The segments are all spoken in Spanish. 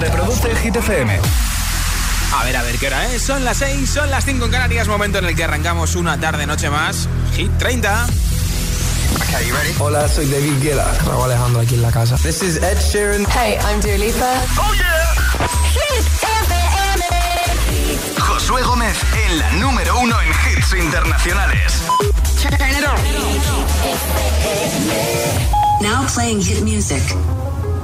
Reproduce Hit FM. A ver, a ver, ¿qué hora es? Son las 6, son las 5 en Canarias, momento en el que arrancamos una tarde, noche más. Hit 30. Okay, you ready? Hola, soy David Guetta. Raúl Alejandro aquí en la casa. This is Ed Sheeran. Hey, I'm Dua Lipa. Oh yeah. Hit FM. Josué Gómez en la número uno en hits internacionales. Turn it on. Now playing hit music.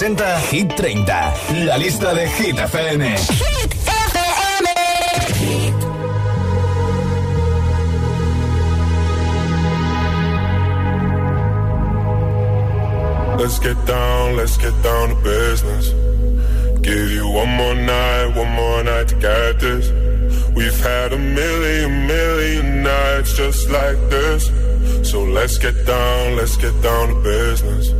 Presenta Hit 30, la lista de Hit FM. Let's get down, let's get down to business. Give you one more night, one more night to get this. We've had a million, million nights just like this. So let's get down, let's get down to business.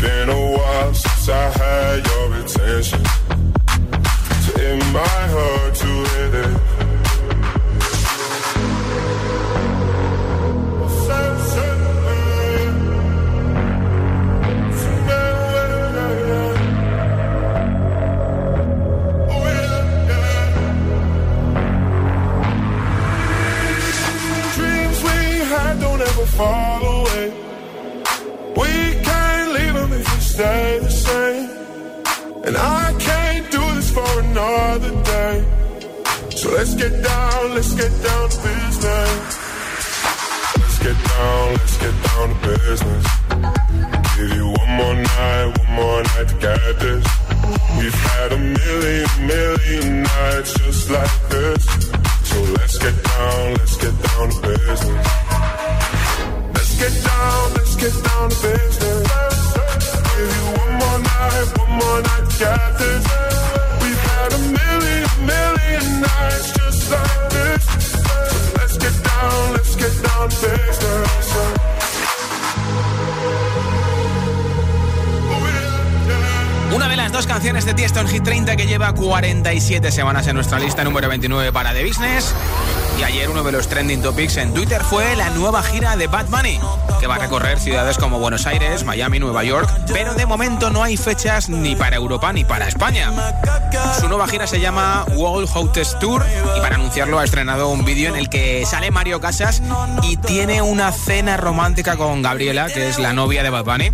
Been a while since I had your attention. So it might hurt to hit it. 47 semanas en nuestra lista número 29 para The Business. Y ayer uno de los trending topics en Twitter fue la nueva gira de Bad Bunny, que va a recorrer ciudades como Buenos Aires, Miami, Nueva York, pero de momento no hay fechas ni para Europa ni para España. Su nueva gira se llama World Hottest Tour y para anunciarlo ha estrenado un vídeo en el que sale Mario Casas y tiene una cena romántica con Gabriela, que es la novia de Bad Bunny.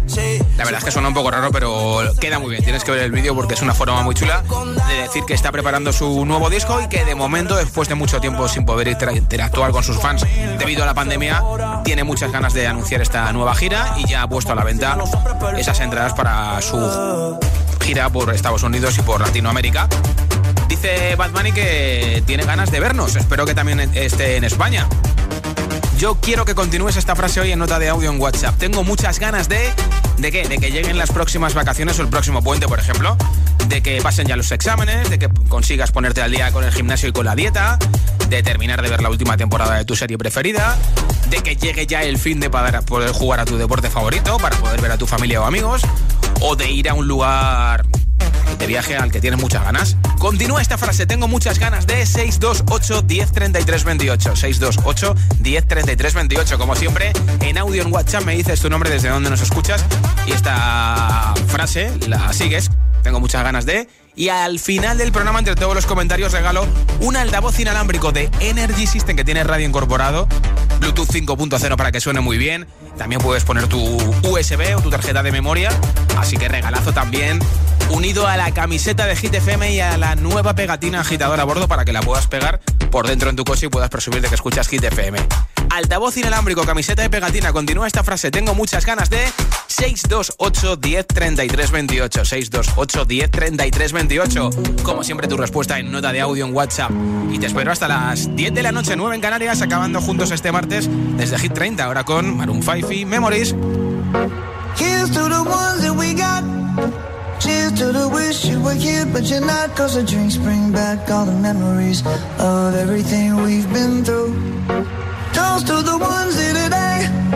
La verdad es que suena un poco raro, pero queda muy bien. Tienes que ver el vídeo porque es una forma muy chula de decir que está preparando su nuevo disco y que de momento, después de mucho tiempo sin poder inter- interactuar con sus fans debido a la pandemia, tiene muchas ganas de anunciar esta nueva gira y ya ha puesto a la venta esas entradas para su gira por Estados Unidos y por Latinoamérica. Dice Bad Bunny que tiene ganas de vernos. Espero que también esté en España. Yo quiero que continúes esta frase hoy en nota de audio en WhatsApp. Tengo muchas ganas de... ¿De qué? De que lleguen las próximas vacaciones o el próximo puente, por ejemplo. De que pasen ya los exámenes, de que consigas ponerte al día con el gimnasio y con la dieta, de terminar de ver la última temporada de tu serie preferida, de que llegue ya el fin de poder jugar a tu deporte favorito, para poder ver a tu familia o amigos, o de ir a un lugar de viaje al que tienes muchas ganas. Continúa esta frase, tengo muchas ganas de 628 10 33 28. 628 10 33 28. Como siempre, en audio en WhatsApp me dices tu nombre desde donde nos escuchas y esta frase la sigues. Tengo muchas ganas de y al final del programa, entre todos los comentarios, regalo un altavoz inalámbrico de Energy System que tiene radio incorporado, Bluetooth 5.0 para que suene muy bien. También puedes poner tu USB o tu tarjeta de memoria. Así que regalazo también unido a la camiseta de Hit FM y a la nueva pegatina agitadora a bordo para que la puedas pegar por dentro en tu coche y puedas presumir de que escuchas Hit FM. Altavoz inalámbrico, camiseta de pegatina. Continúa esta frase. Tengo muchas ganas de 628 10 33 28. 628 10 33 28. Como siempre, tu respuesta en nota de audio en WhatsApp. Y te espero hasta las 10 de la noche, 9 en Canarias, acabando juntos este martes desde Hit 30. Ahora con Maroon 5 y Memories. Here's to the ones that we got. Cheers to the wish you were here, but you're not. Cause the drinks bring back all the memories of everything we've been through. Toast to the ones here today.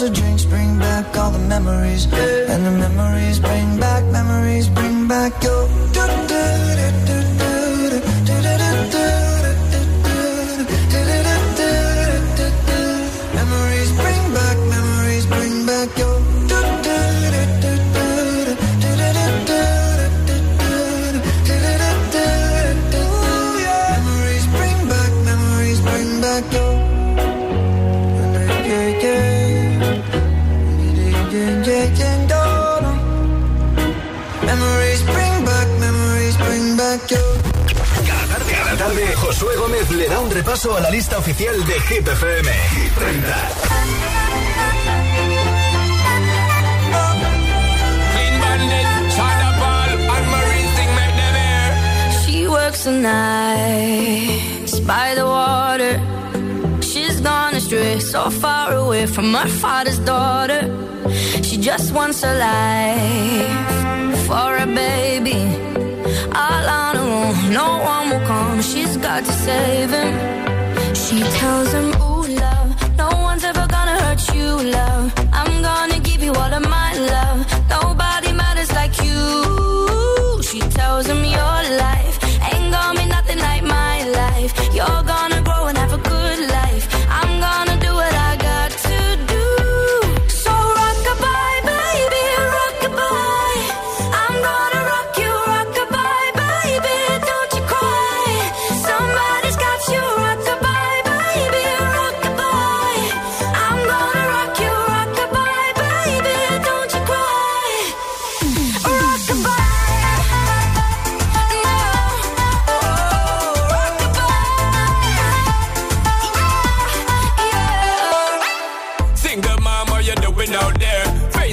The drinks bring back all the memories. And the memories bring back, memories bring back your. Repaso a la lista oficial de Hit FM. Hit 30. She works the nights by the water. She's gone astray, so far away from her father's daughter. She just wants a life for a baby. All on her own, no one come. She's got to save him. She tells him,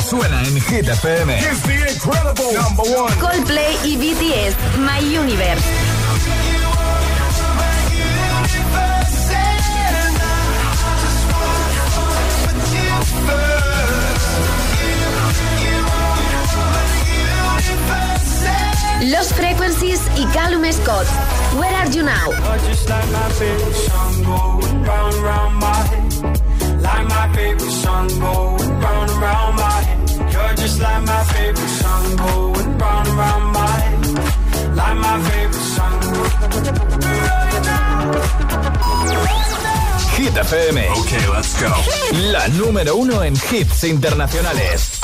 Suena en Hit FM. Coldplay y BTS, My Universe. Los Frequencies y Callum Scott. Where are you now? Just like my favorite song going round and round my head. Like my favorite song going round and round my head. You're just like my favorite song going round and round my head. Like my favorite song. Hit FM. Okay, let's go. La número uno en hits internacionales.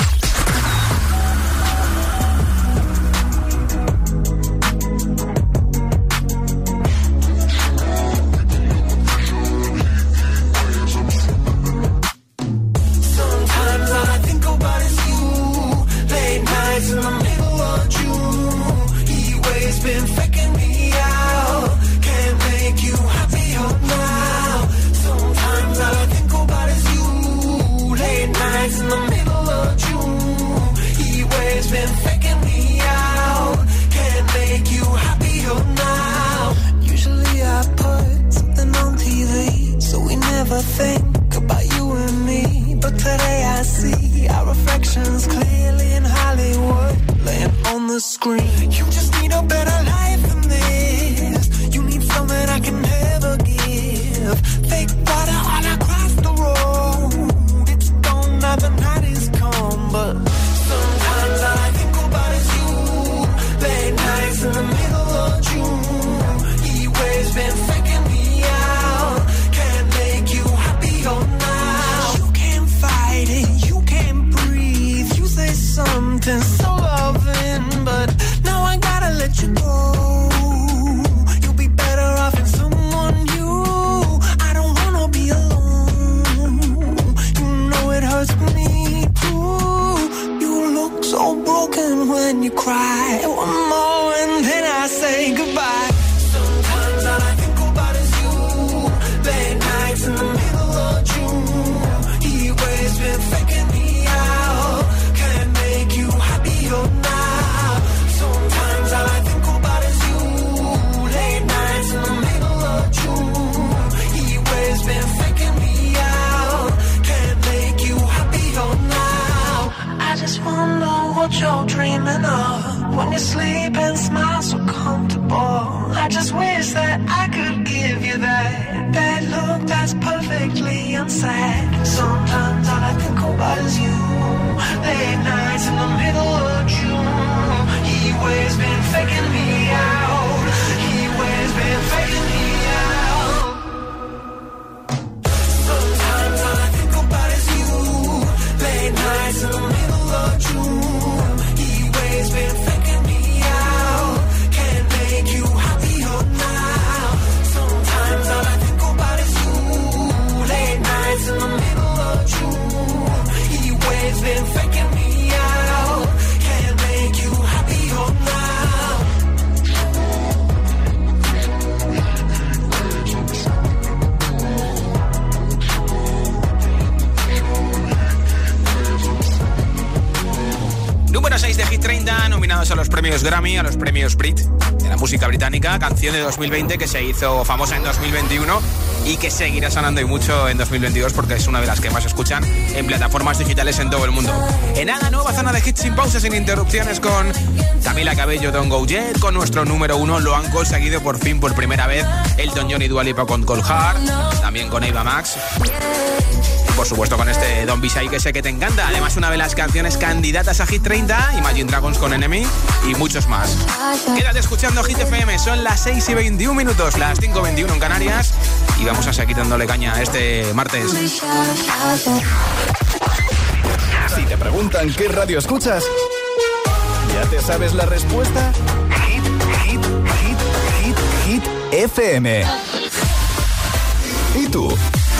A los premios Grammy, a los premios Brit de la música británica, canción de 2020 que se hizo famosa en 2021 y que seguirá sonando y mucho en 2022 porque es una de las que más escuchan en plataformas digitales en todo el mundo. En Ana, nueva zona de hits sin pausas, sin interrupciones con Camila Cabello, Don Go Jet, con nuestro número uno lo han conseguido por fin por primera vez Elton John y Dualipa con Cold Heart, también con Eva Max por supuesto con este Don Bishay que sé que te encanta. Además, una de las canciones candidatas a Hit 30, Imagine Dragons con Enemy y muchos más. Quédate escuchando Hit FM, son las 6 y 21 minutos, las 5 y 21 en Canarias y vamos a seguir dándole caña este martes. Si te preguntan qué radio escuchas, ¿ya te sabes la respuesta? Hit, hit, hit, hit, hit, FM. ¿Y tú?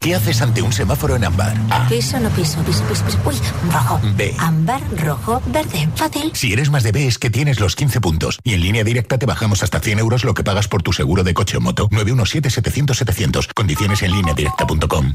¿Qué haces ante un semáforo en ámbar? A. Piso, no piso, piso, piso, piso. Uy, rojo. B. Ámbar, rojo, verde. Fácil. Si eres más de B es que tienes los 15 puntos. Y en línea directa te bajamos hasta 100 euros lo que pagas por tu seguro de coche o moto. 917-700-700. Condiciones en línea directa.com.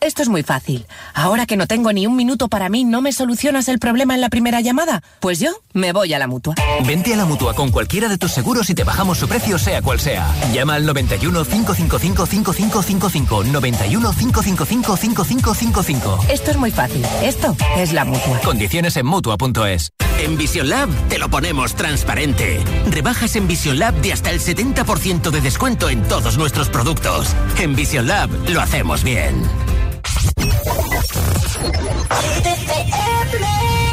Esto es muy fácil. Ahora que no tengo ni un minuto para mí, ¿no me solucionas el problema en la primera llamada? Pues yo me voy a la mutua. Vente a la mutua con cualquiera de tus seguros y te bajamos su precio, sea cual sea. Llama al 91 555 5555. 91 555 5555. Esto es muy fácil. Esto es la mutua. Condiciones en mutua.es. En Vision Lab te lo ponemos transparente. Rebajas en Vision Lab de hasta el 70% de descuento en todos nuestros productos. En Vision Lab lo hacemos bien. KDFM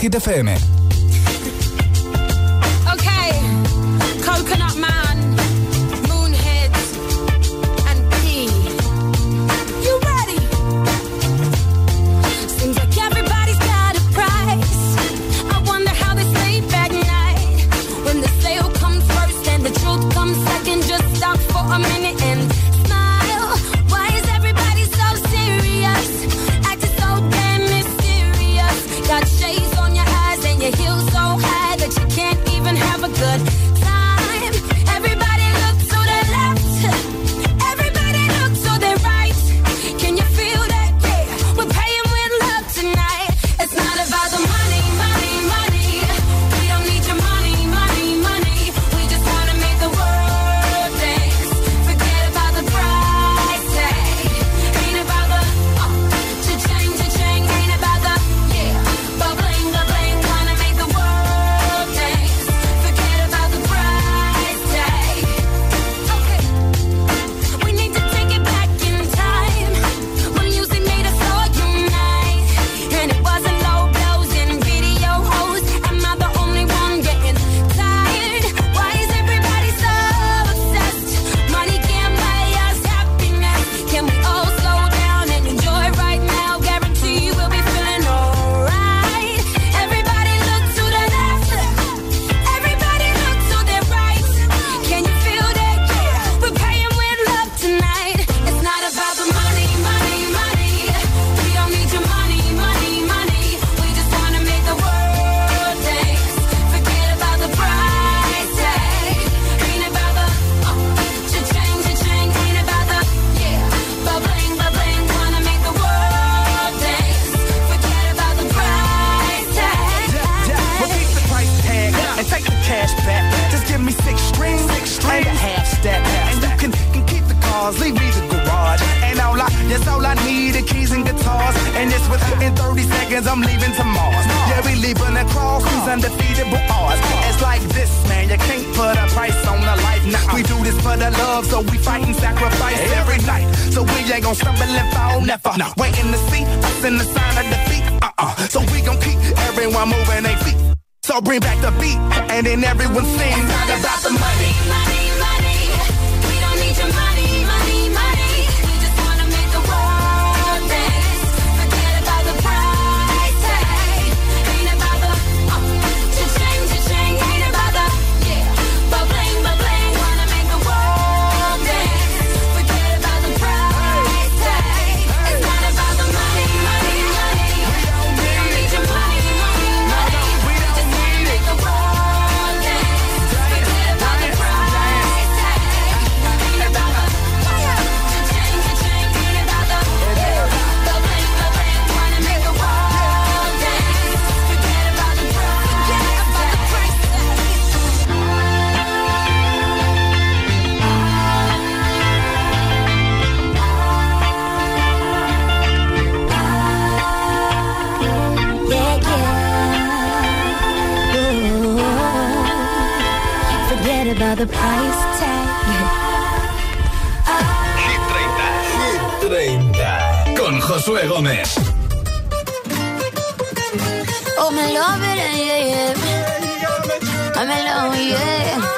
Hit FM. cause these undefeatable odds. It's like this, man, you can't put a price on the life. Nah, we do this for the love, so we fight and sacrifice every night. So we ain't gonna stumble and fall, never. Nah. Waiting to see us in the sign of defeat. Uh-uh. So we gon' keep everyone moving their feet. So bring back the beat, and then everyone sing. It's not about the money, money, money. We don't need your money. the price tag. Hit 30. Hit 30. Con Josué Gómez. Oh, me love it, yeah, yeah. I'm in yeah.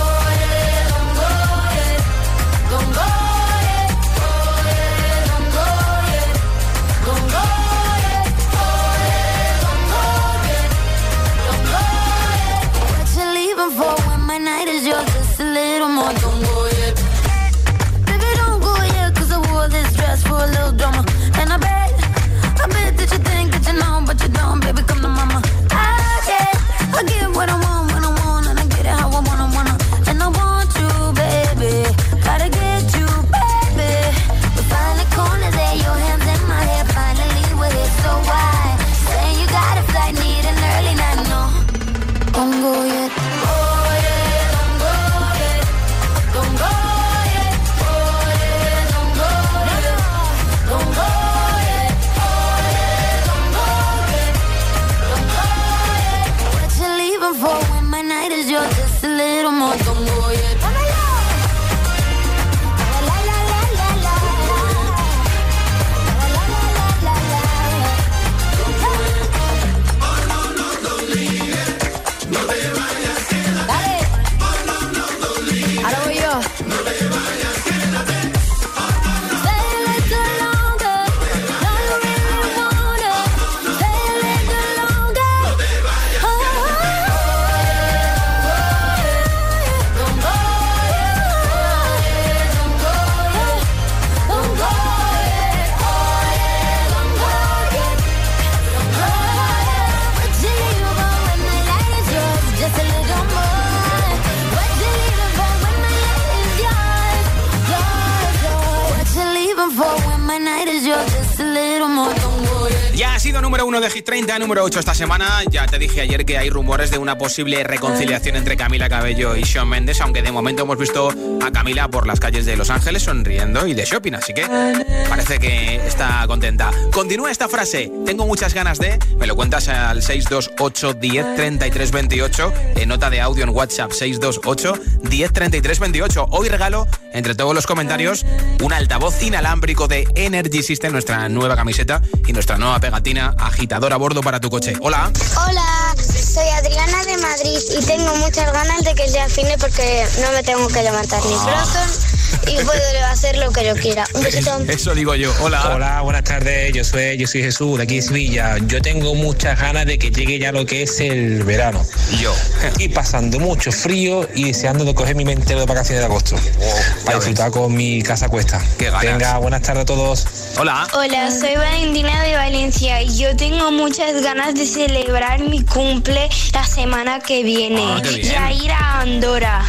1 de Hit 30, número 8 esta semana. Ya te dije ayer que hay rumores de una posible reconciliación entre Camila Cabello y Sean Mendes, aunque de momento hemos visto a Camila por las calles de Los Ángeles sonriendo y de shopping, así que parece que está contenta. Continúa esta frase, tengo muchas ganas de... Me lo cuentas al 628 10 33 28, en nota de audio en WhatsApp 628 10 33 28. Hoy regalo, entre todos los comentarios, un altavoz inalámbrico de Energy System, nuestra nueva camiseta y nuestra nueva pegatina a agitador a bordo para tu coche. Hola. Hola, soy Adriana de Madrid y tengo muchas ganas de que sea fine porque no me tengo que levantar ni pronto y puedo hacer lo que yo quiera. Un besito. Eso digo yo. Hola. Hola, buenas tardes. Yo soy, yo soy Jesús de aquí de Sevilla. Yo tengo muchas ganas de que llegue ya lo que es el verano. Yo. Y pasando mucho frío y deseando de coger mi mentero de vacaciones de agosto. para disfrutar con mi casa cuesta. Qué ganas. Venga, buenas tardes a todos. Hola. Hola, soy Valentina de Valencia y yo tengo muchas ganas de celebrar mi cumple la semana que viene y a ir a Andorra.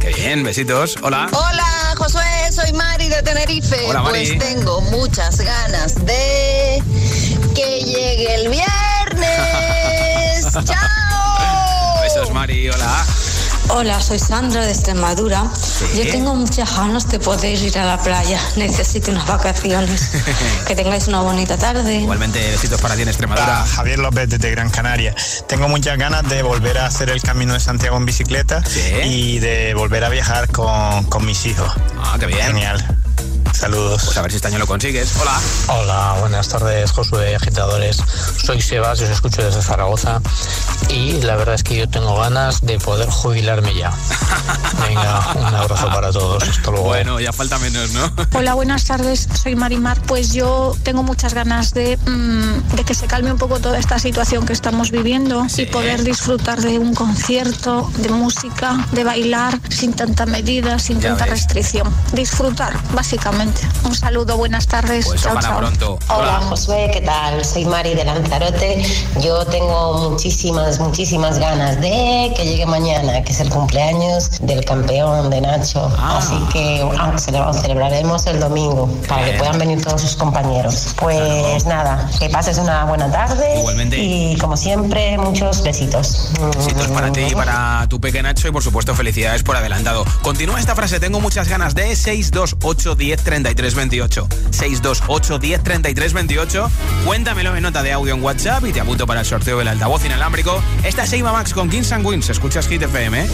Qué bien, besitos. Hola. Hola, Josué, soy Mari de Tenerife. Hola, Mari. Pues tengo muchas ganas de que llegue el viernes. ¡Chao! Besos, Mari. Hola. Hola, soy Sandra de Extremadura. Yo tengo muchas ganas de poder ir a la playa. Necesito unas vacaciones. que tengáis una bonita tarde. Igualmente, besitos para ti en Hola, Extremadura. Javier López desde Gran Canaria. Tengo muchas ganas de volver a hacer el camino de Santiago en bicicleta y de volver a viajar con, con mis hijos. Ah, qué bien. Genial. Saludos. Pues a ver si este año lo consigues. Hola. Hola, buenas tardes, Josué Agitadores. Soy Sebas, os escucho desde Zaragoza y la verdad es que yo tengo ganas de poder jubilarme ya. Venga, un abrazo para todos. Hasta luego. Bueno, ya falta menos, ¿no? Hola, buenas tardes. Soy Marimar. Pues yo tengo muchas ganas de, mm, de que se calme un poco toda esta situación que estamos viviendo y poder disfrutar de un concierto, de música, de bailar sin tanta medida, sin Ya tanta ves. restricción. Disfrutar, básicamente. Un saludo, buenas tardes. Pues chao, chao. pronto. Hola Josué, ¿qué tal? Soy Mari de Lanzarote. Yo tengo muchísimas, muchísimas ganas de que llegue mañana, que es el cumpleaños del campeón de Nacho. Ah. Así que celebraremos el domingo para que puedan venir todos sus compañeros. Pues nada, que pases una buena tarde. Igualmente. Y como siempre, muchos besitos. Besitos para ti y para tu pequeño Nacho y por supuesto felicidades por adelantado. Continúa esta frase, tengo muchas ganas de 628 10 33 28. 628 10 33 28. Cuéntamelo en nota de audio en WhatsApp y te apunto para el sorteo del altavoz inalámbrico. Esta es Eva Max con Kings and Queens. Escuchas Hit FM, ¿eh?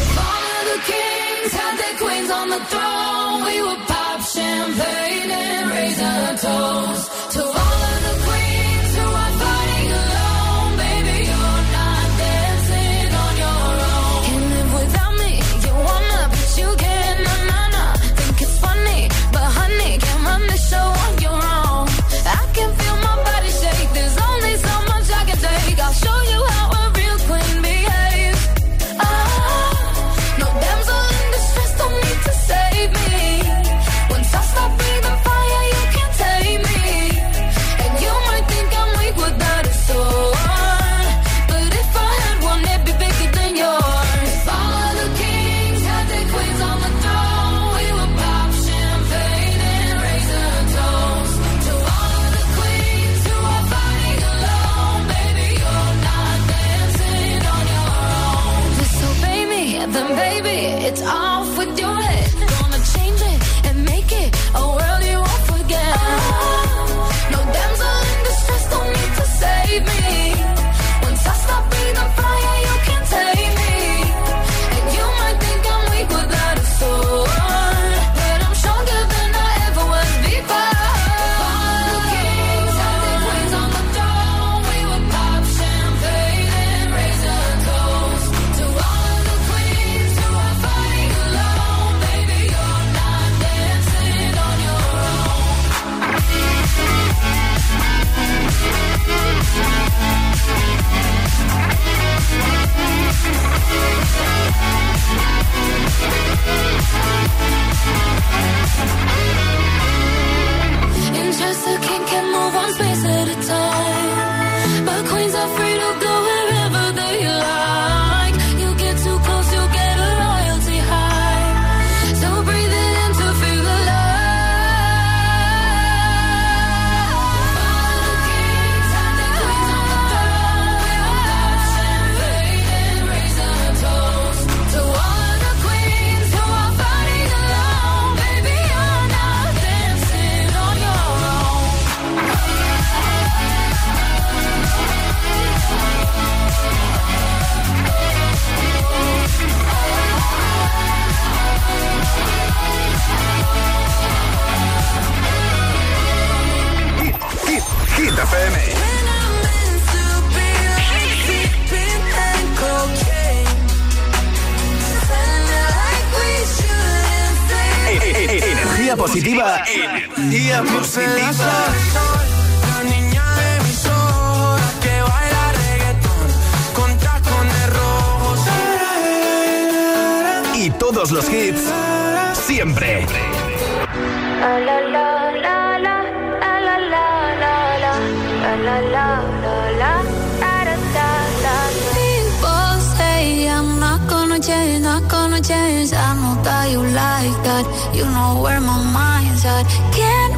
La la da da da da. People say I'm not gonna change, not gonna change. I know that you like that. You know where my mind's at. Can't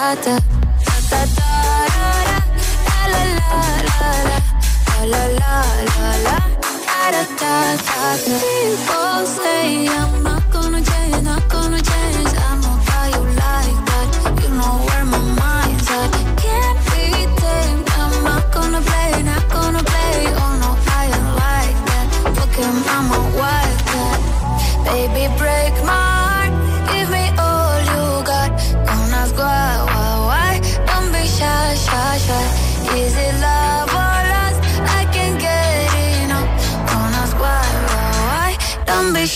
da da da la la la la la la la la da da da da. People say I'm not gonna change, not gonna change.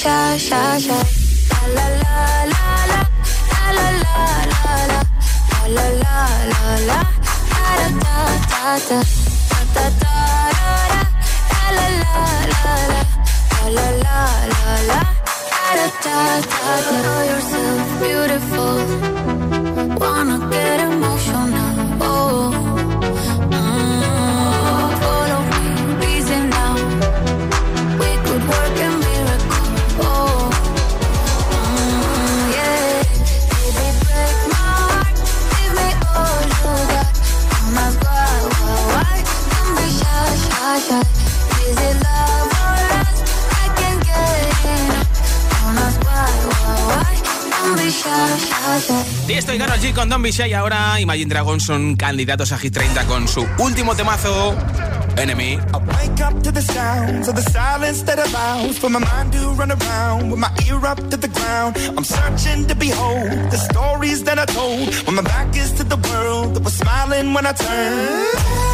Shy, shy, shy. La la la la la la la la la la la la la da da da da da da da la la la la la la la la da da da da know yourself beautiful wanna get emotional Tiesto y G con Don Bishai ahora Imagine Dragons son candidatos a Hit 30 con su último temazo Enemy. The stories that I told when I turned.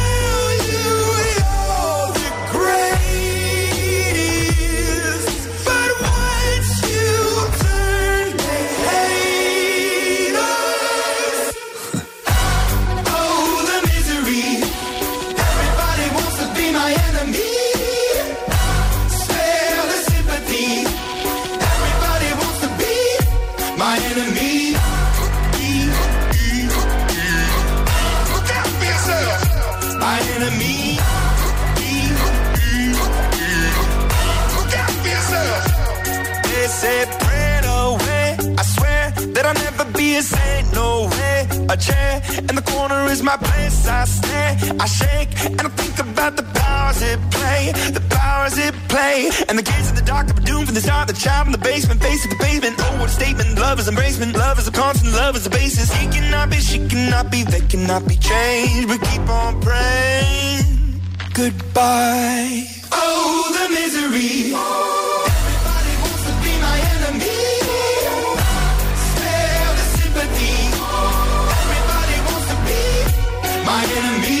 Chair in the corner is my place. I stare, I shake, and I think about the powers it play. The powers it play. And the kids in the dark are doomed from the start. The child in the basement, face of the pavement. Oh, what a statement. Love is embracement. Love is a constant. Love is a basis. He cannot be, she cannot be, they cannot be changed. But keep on praying. Goodbye. Oh, the misery. My enemy.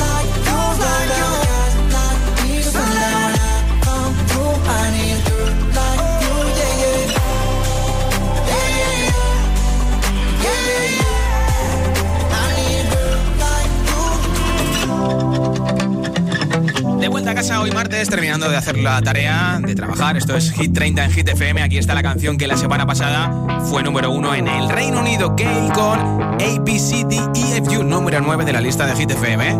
De vuelta a casa hoy martes, terminando de hacer la tarea de trabajar. Esto es Hit 30 en Hit FM. Aquí está la canción que la semana pasada fue número uno en el Reino Unido. Gale con ABCDEFU, número 9 de la lista de Hit FM.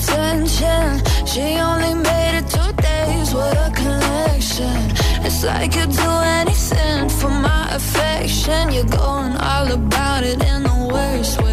attention. She only made it two days, with a connection. It's like you'd do anything for my affection. You're going all about it in the worst ways.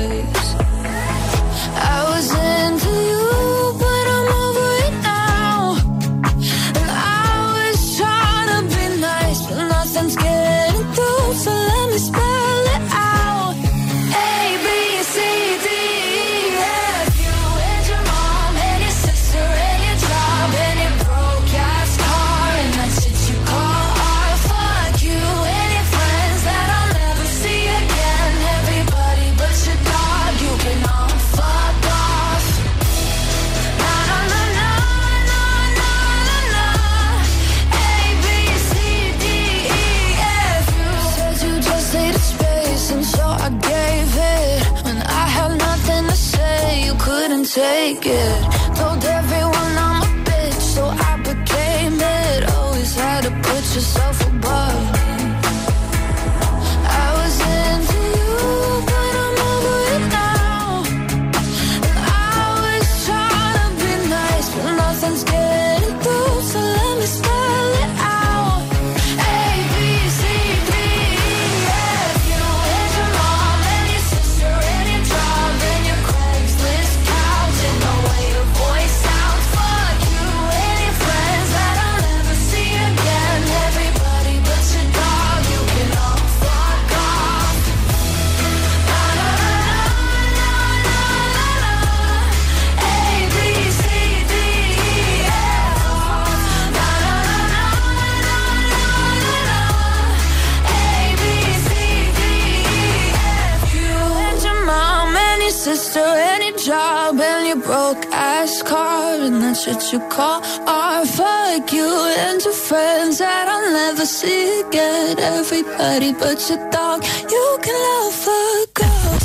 You call. Fuck you and your friends that I'll never see again. Everybody but your dog, you can love a girl.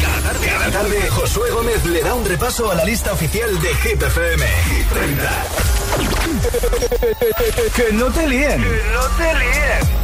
Cada tarde, cada tarde, Josué Gómez le da un repaso a la lista oficial de Hit FM. Hit 30. que no te líen. Que no te líen.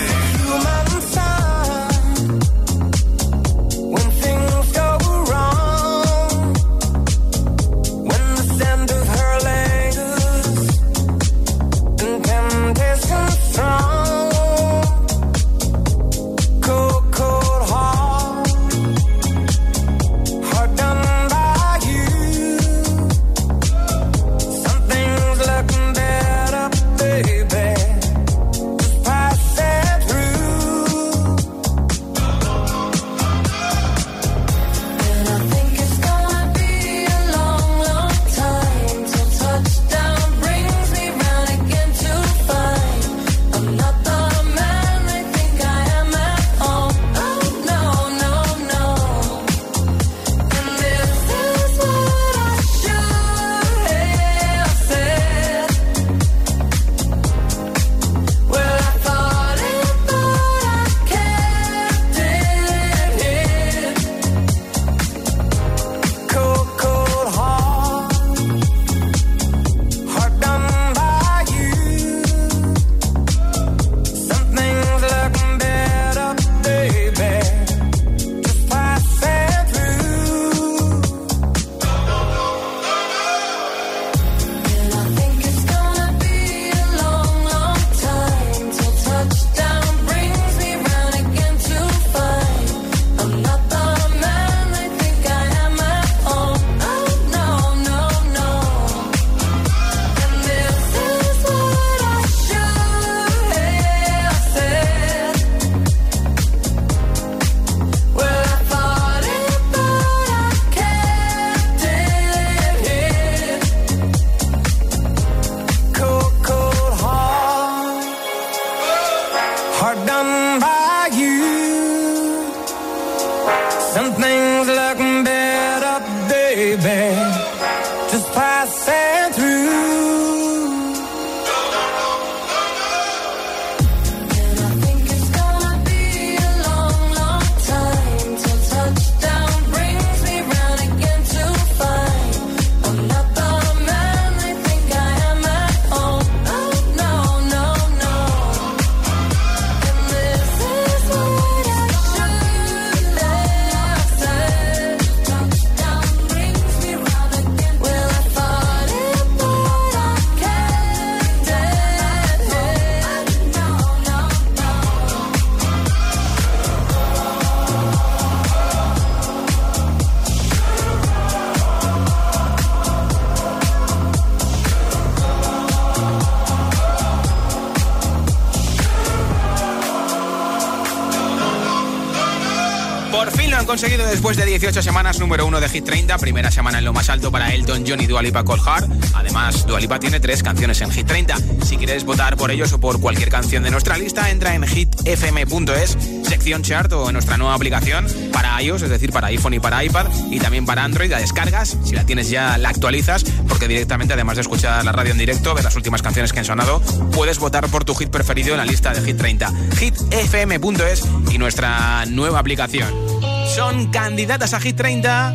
Conseguido después de 18 semanas, número uno de Hit 30, primera semana en lo más alto para Elton John y Dualipa Colhart. Además, Dualipa tiene tres canciones en Hit 30. Si quieres votar por ellos o por cualquier canción de nuestra lista, entra en hitfm.es, sección chart o en nuestra nueva aplicación para iOS, es decir, para iPhone y para iPad, y también para Android. La descargas, si la tienes ya, la actualizas, porque directamente, además de escuchar la radio en directo, ver las últimas canciones que han sonado, puedes votar por tu hit preferido en la lista de Hit 30. hitfm.es y nuestra nueva aplicación son candidatas a Hit 30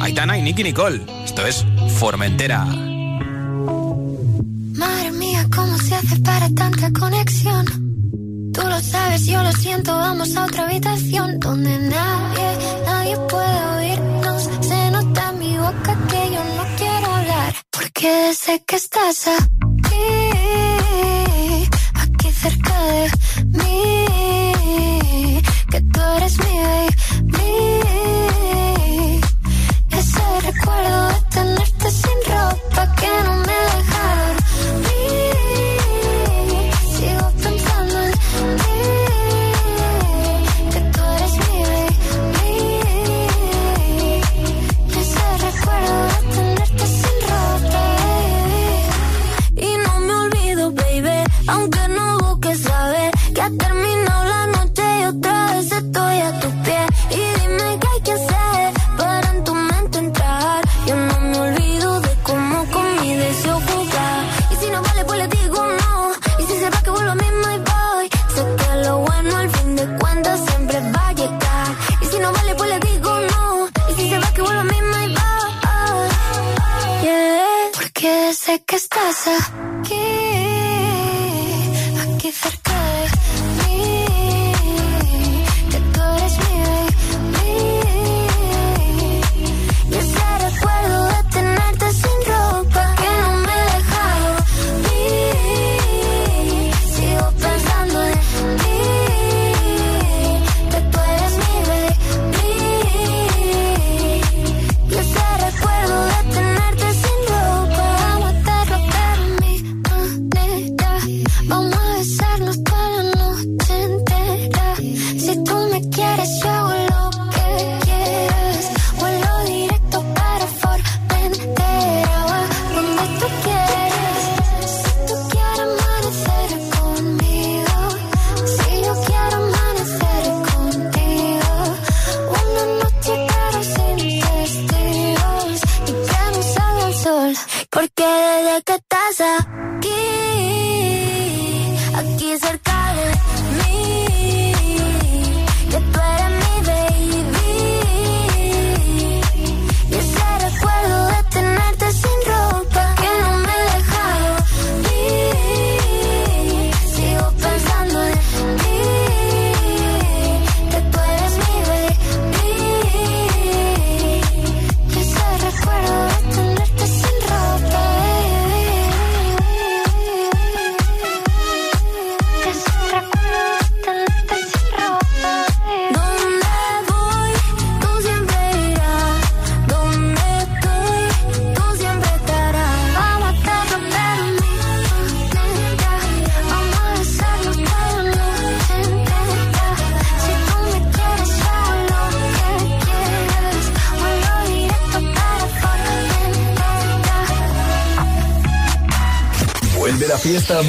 Aitana y Nicky Nicole. Esto es Formentera. Madre mía, ¿cómo se hace para tanta conexión? Tú lo sabes, yo lo siento, vamos a otra habitación donde nadie, nadie puede oírnos. Se nota en mi boca que yo no quiero hablar, porque sé que estás aquí, aquí cerca de mí, que tú eres mi recuerdo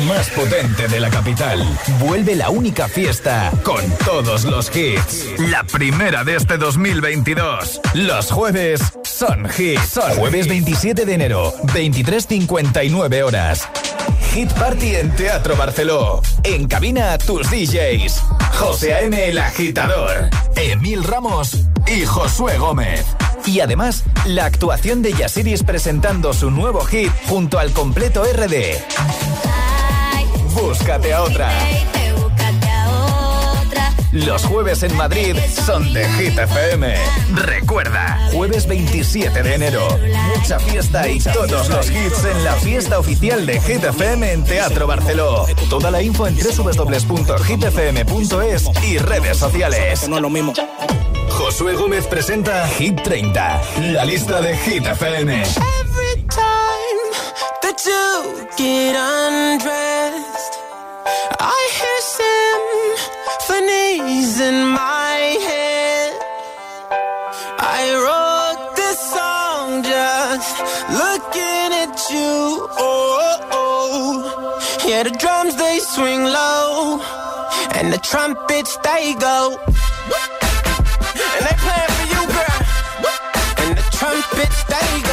más potente de la capital. Vuelve la única fiesta con todos los hits. La primera de este 2022. Los jueves son hits. Son jueves 27 de enero, 23.59 horas. Hit Party en Teatro Barceló. En cabina tus DJs. José A.M. El Agitador. Emil Ramos y Josué Gómez. Y además, la actuación de Yasiris presentando su nuevo hit junto al completo RD. Búscate a otra. Los jueves en Madrid son de Hit FM. Recuerda, jueves 27 de enero. Mucha fiesta y todos los hits en la fiesta oficial de Hit FM en Teatro Barceló. Toda la info en www.hitfm.es y redes sociales. No es lo mismo. Josué Gómez presenta Hit 30, la lista de Hit FM. You get undressed, I hear symphonies in my head. I wrote this song just looking at you. Oh, oh. yeah, the drums they swing low, and the trumpets they go. And they playing for you, girl. And the trumpets they go.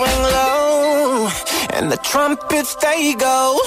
swing low, and the trumpets they go.